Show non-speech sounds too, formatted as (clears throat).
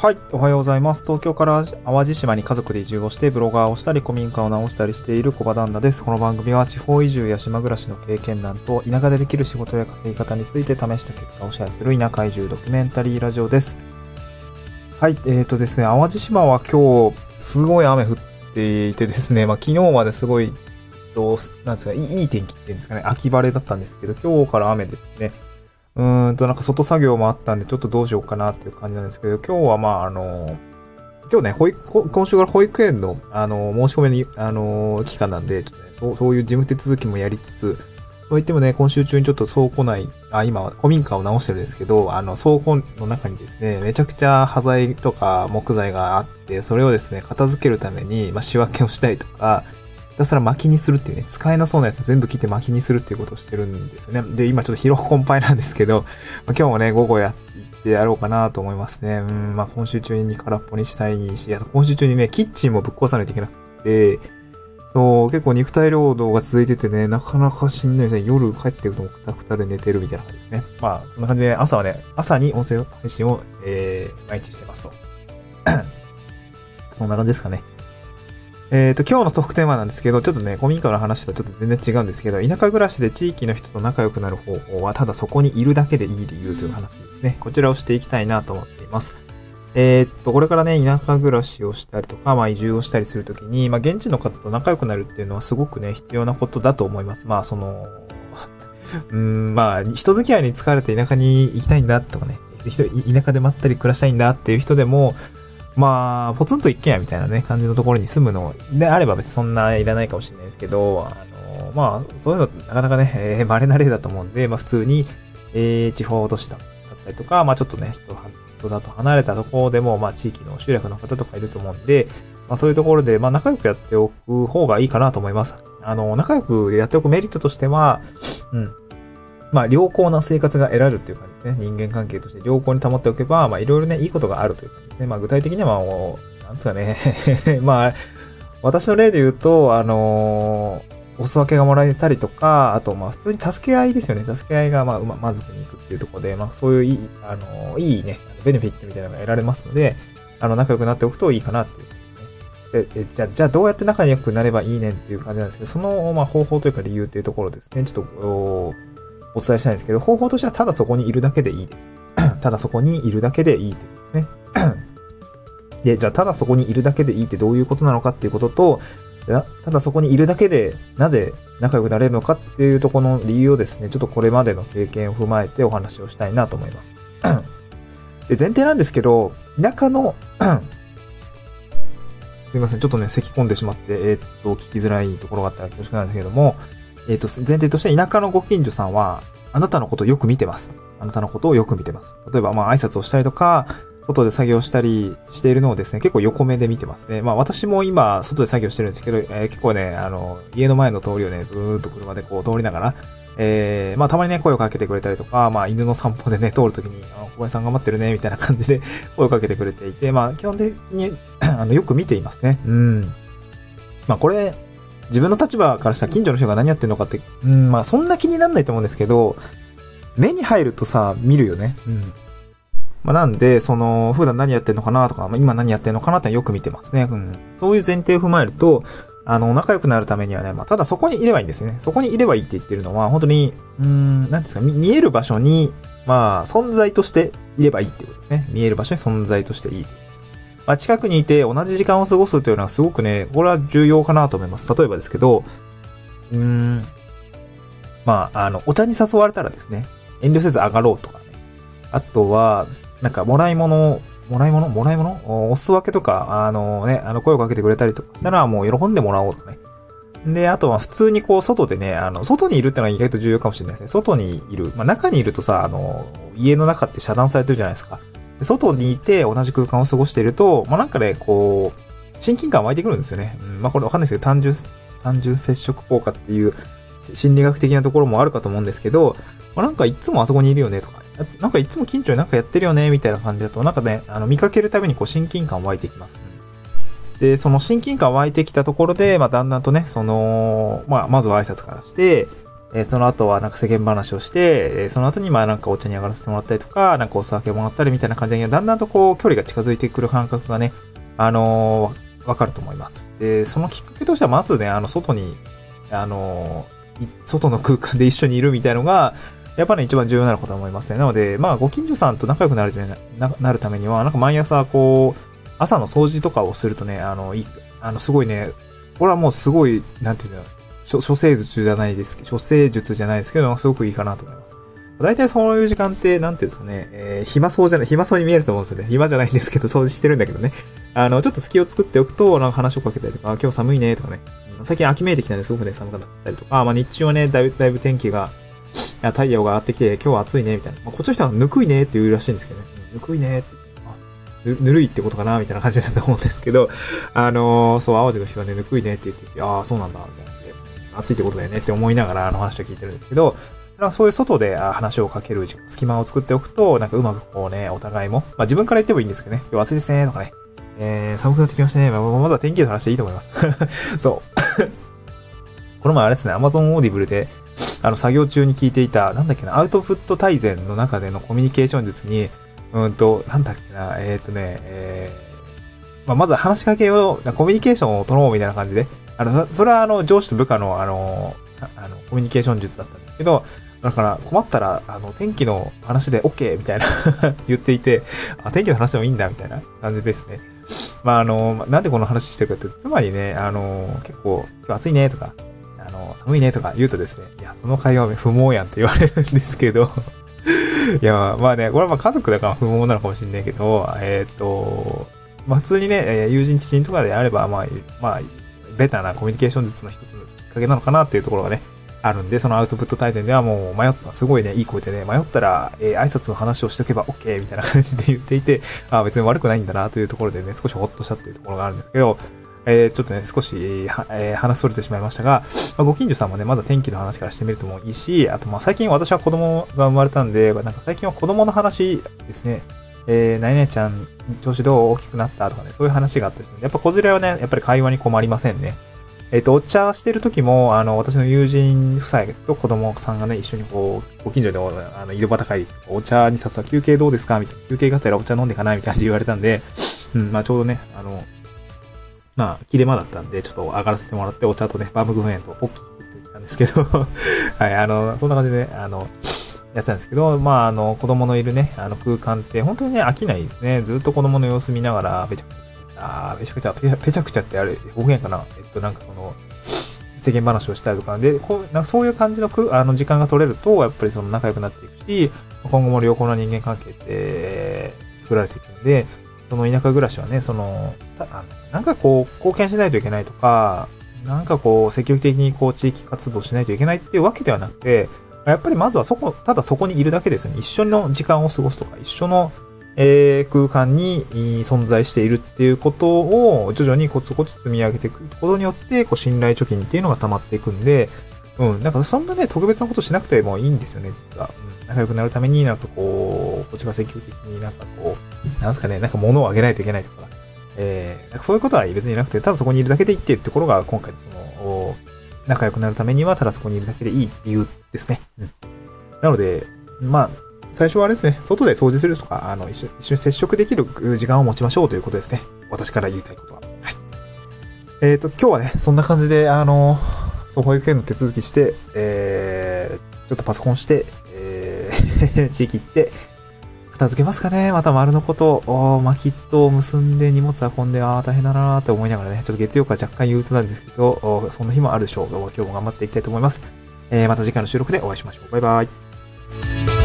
はい、おはようございます。東京から淡路島に家族で移住をして、ブロガーをしたり、古民家を直したりしている小場旦那です。この番組は地方移住や島暮らしの経験談と、田舎でできる仕事や稼ぎ方について試した結果をシェアする田舎移住ドキュメンタリーラジオです。はい、えーとですね、淡路島は今日、すごい雨降っていてですね、まあ昨日まですごい、と、なんですか、いい天気っていうんですかね、秋晴れだったんですけど、今日から雨ですね。うんと、なんか外作業もあったんで、ちょっとどうしようかなっていう感じなんですけど、今日はまあ、あの、今日ね、保育、今週から保育園の、あの、申し込みに、あの、期間なんで、ちょっとね、そう、そういう事務手続きもやりつつ、そう言ってもね、今週中にちょっと倉庫内、あ、今は古民家を直してるんですけど、あの、倉庫の中にですね、めちゃくちゃ端材とか木材があって、それをですね、片付けるために、まあ、仕分けをしたりとか、ひたすら巻きにするっていうね、使えなそうなやつ全部切って巻きにするっていうことをしてるんですよね。で、今ちょっと疲労困憊なんですけど、(laughs) まあ、今日もね、午後やっていってやろうかなと思いますね。うん、まあ今週中に空っぽにしたいし、あと今週中にね、キッチンもぶっ壊さないといけなくて、そう、結構肉体労働が続いててね、なかなかしんどいですね。夜帰ってくるともくたくたで寝てるみたいな感じですね。まあ、そんな感じで朝はね、朝に音声配信を、えー、毎日してますと。(clears throat) そんな感じですかね。えっ、ー、と、今日のトークテーマなんですけど、ちょっとね、古民家の話とちょっと全然違うんですけど、田舎暮らしで地域の人と仲良くなる方法は、ただそこにいるだけでいい理由という話ですね。こちらをしていきたいなと思っています。えっ、と、これからね、田舎暮らしをしたりとか、まあ移住をしたりするときに、まあ現地の方と仲良くなるっていうのはすごくね、必要なことだと思います。まあその、(laughs) うん、まあ、人付き合いに疲れて田舎に行きたいんだとかね、田舎でまったり暮らしたいんだっていう人でも、まあ、ポツンと一軒家みたいなね、感じのところに住むのであれば別にそんないらないかもしれないですけど、あの、まあ、そういうのなかなかね、えー、稀な例だと思うんで、まあ普通に、えー、地方都市だったりとか、まあちょっとね、人、人里離れたところでも、まあ地域の集落の方とかいると思うんで、まあそういうところで、まあ仲良くやっておく方がいいかなと思います。あの、仲良くやっておくメリットとしては、うん。まあ、良好な生活が得られるっていう感じですね。人間関係として良好に保っておけば、まあ、いろいろね、いいことがあるという感じですね。まあ、具体的にはもう、なんですかね。(laughs) まあ、私の例で言うと、あのー、お裾分けがもらえたりとか、あと、まあ、普通に助け合いですよね。助け合いが、まあ、満足にいくっていうところで、まあ、そういういい、あの、いいね、ベネフィットみたいなのが得られますので、あの、仲良くなっておくといいかなっていう感じですね。で、じゃあ、じゃあどうやって仲良くなればいいねっていう感じなんですけど、その、まあ、方法というか理由っていうところですね。ちょっと、お伝えしたいんですけど、方法としてはただそこにいるだけでいいです。(clears throat) ただそこにいるだけでいいということですね。(clears throat) で、じゃあただそこにいるだけでいいってどういうことなのかっていうことと、ただそこにいるだけでなぜ仲良くなれるのかっていうとこの理由をですね、ちょっとこれまでの経験を踏まえてお話をしたいなと思います。(clears throat) で、前提なんですけど、田舎の (clears throat) すいません、ちょっとね、咳込んでしまって、えー、っと、聞きづらいところがあったら恐縮なんですけども、えっ、と、前提として田舎のご近所さんは、あなたのことをよく見てます。あなたのことをよく見てます。例えば、まあ、挨拶をしたりとか、外で作業したりしているのをですね、結構横目で見てますね。まあ私も今、外で作業してるんですけど、えー、結構ね、あの、家の前の通りをね、ブーンと車でこう通りながら、えー、まあたまにね、声をかけてくれたりとか、まあ犬の散歩でね、通るときに、あ小林さん頑張ってるね、みたいな感じで (laughs) 声をかけてくれていて、まあ基本的に (coughs) あの、よく見ていますね。うん。まあこれ、自分の立場からしたら近所の人が何やってんのかって、うん、まあそんな気になんないと思うんですけど、目に入るとさ、見るよね。うん。まあなんで、その、普段何やってんのかなとか、まあ、今何やってんのかなってよく見てますね。うん。そういう前提を踏まえると、あの、仲良くなるためにはね、まあ、ただそこにいればいいんですよね。そこにいればいいって言ってるのは、本当に、うん、なんですか、見える場所に、まあ、存在としていればいいってことですね。見える場所に存在としていいってことですまあ、近くにいて同じ時間を過ごすというのはすごくね、これは重要かなと思います。例えばですけど、うーん、まあ、あの、お茶に誘われたらですね、遠慮せず上がろうとかね。あとは、なんか、もらい物もらい物？もらい物？お裾分けとか、あのね、あの、声をかけてくれたりとかしたら、もう喜んでもらおうとかね。で、あとは普通にこう、外でね、あの、外にいるってのは意外と重要かもしれないですね。外にいる。まあ、中にいるとさ、あの、家の中って遮断されてるじゃないですか。で外にいて同じ空間を過ごしていると、まあ、なんかね、こう、親近感湧いてくるんですよね。うん、まあ、これわかんないですけど、単純、単純接触効果っていう心理学的なところもあるかと思うんですけど、まあ、なんかいつもあそこにいるよねとか、なんかいつも近所になんかやってるよねみたいな感じだと、なんかね、あの、見かけるたびにこう親近感湧いてきます、で、その親近感湧いてきたところで、まあ、だんだんとね、その、まあ、まずは挨拶からして、えー、その後はなんか世間話をして、えー、その後にまあなんかお茶に上がらせてもらったりとか、なんかお酒もらったりみたいな感じで、だんだんとこう距離が近づいてくる感覚がね、あのー、わかると思います。で、そのきっかけとしてはまずね、あの、外に、あの外の空間で一緒にいるみたいのが、やっぱり、ね、一番重要なのかと思いますね。なので、まあ、ご近所さんと仲良くなるなるためには、なんか毎朝、こう、朝の掃除とかをするとね、あの、いあの、すごいね、これはもうすごい、なんていうの、処世術じゃないですけど、処世術じゃないですけど、すごくいいかなと思います。大体そういう時間って、なんていうんですかね、えー、暇そうじゃない、暇そうに見えると思うんですよね。暇じゃないんですけど、掃除してるんだけどね。あの、ちょっと隙を作っておくと、なんか話をかけたりとか、今日寒いね、とかね。最近秋めいてきたんですごくね、寒くなったりとか、まあ日中はね、だいぶ、だいぶ天気が、いや太陽が上がってきて、今日は暑いね、みたいな。まあ、こっちの人はぬくいねって言うらしいんですけどね。ぬくいねって。ぬ、ぬるいってことかなみたいな感じだと思うんですけど、あのー、そう、淡路の人はね、ぬくいねって言ってて、ああ、そうなんだ、みたいな。暑いってことだよねって思いながらあの話を聞いてるんですけど、そういう外で話をかける隙間を作っておくと、なんかうまくこうね、お互いも、まあ自分から言ってもいいんですけどね、今日暑いですね、とかね、えー、寒くなってきましたね。まあ、まずは天気の話でいいと思います。(laughs) そう。(laughs) この前あれですね、Amazon Audible で、あの、作業中に聞いていた、なんだっけな、アウトプット大全の中でのコミュニケーション術に、うんと、なんだっけな、えっ、ー、とね、えー、まあ、まず話しかけを、コミュニケーションを取ろうみたいな感じで、あの、それはあの、上司と部下のあの、あの、コミュニケーション術だったんですけど、だから困ったら、あの、天気の話で OK みたいな (laughs) 言っていて、あ、天気の話でもいいんだみたいな感じですね。まあ、あの、なんでこの話してるかって、つまりね、あの、結構、今日暑いねとか、あの、寒いねとか言うとですね、いや、その会話は不毛やんって言われるんですけど。(laughs) いや、まあね、これはまあ家族だから不毛なのかもしれないけど、えっ、ー、と、まあ普通にね、友人知人とかであれば、まあ、まあ、ベタなコミュニケーション術の一つのきっかけなのかなっていうところがね、あるんで、そのアウトプット大全ではもう迷った、すごいね、いい声でね、迷ったら、えー、挨拶の話をしとけば OK みたいな感じで言っていて、あ別に悪くないんだなというところでね、少しほっとしたっていうところがあるんですけど、えー、ちょっとね、少し、えー、話それてしまいましたが、まあ、ご近所さんもね、まだ天気の話からしてみるともいいし、あと、まあ、最近私は子供が生まれたんで、なんか最近は子供の話ですね、えー、何々ちゃん、調子どう大きくなったとかね、そういう話があったりするやっぱ子連れはね、やっぱり会話に困りませんね。えっ、ー、と、お茶してる時も、あの、私の友人夫妻と子供さんがね、一緒にこう、ご近所で、あの、井戸端会、お茶に誘う休憩どうですかみたいな。休憩がてらお茶飲んでかなみたいな感じで言われたんで、うん、まあちょうどね、あの、まあ、切れ間だったんで、ちょっと上がらせてもらって、お茶とね、バームクーヘンとポッキーってきたんですけど (laughs) はい、あの、そんな感じで、ね、あの、やったんですけど、まあ、あの、子供のいるね、あの空間って、本当にね、飽きないですね。ずっと子供の様子見ながら、べちゃくちゃ、あべちゃくちゃ、ぺちゃくちゃってあれ、方言かな？えっと、なんかその、世間話をしたりとかで、こう、なんかそういう感じのくあの時間が取れると、やっぱりその仲良くなっていくし、今後も良好な人間関係って作られていくんで、その田舎暮らしはね、その、あのなんかこう、貢献しないといけないとか、なんかこう、積極的にこう、地域活動しないといけないっていうわけではなくて、やっぱりまずはそこ、ただそこにいるだけですよね。一緒の時間を過ごすとか、一緒の、えー、空間に存在しているっていうことを徐々にコツコツ積み上げていくことによって、こう信頼貯金っていうのが溜まっていくんで、うん、なんかそんなね、特別なことしなくてもいいんですよね、実は。うん、仲良くなるためになんかこう、こっちが積極的になんかこう、なんすかね、なんか物をあげないといけないとか、えー、そういうことは別になくて、ただそこにいるだけでいいっていうところが今回その、仲良くなるためにはただそこにいるだけでいい理由ですね。うん。なので、まあ、最初はあれですね、外で掃除するとか、あの、一緒一緒に接触できる時間を持ちましょうということですね。私から言いたいことは。はい。えっ、ー、と、今日はね、そんな感じで、あの、そう、保育園の手続きして、えー、ちょっとパソコンして、えー (laughs) 地域行って、片付けますかね？また丸のこと、おまあ、キットを結んで荷物運んで、ああ、大変だなーって思いながらね、ちょっと月曜から若干憂鬱なんですけど、そんな日もあるでしょう。今日も頑張っていきたいと思います。えー、また次回の収録でお会いしましょう。バイバイ。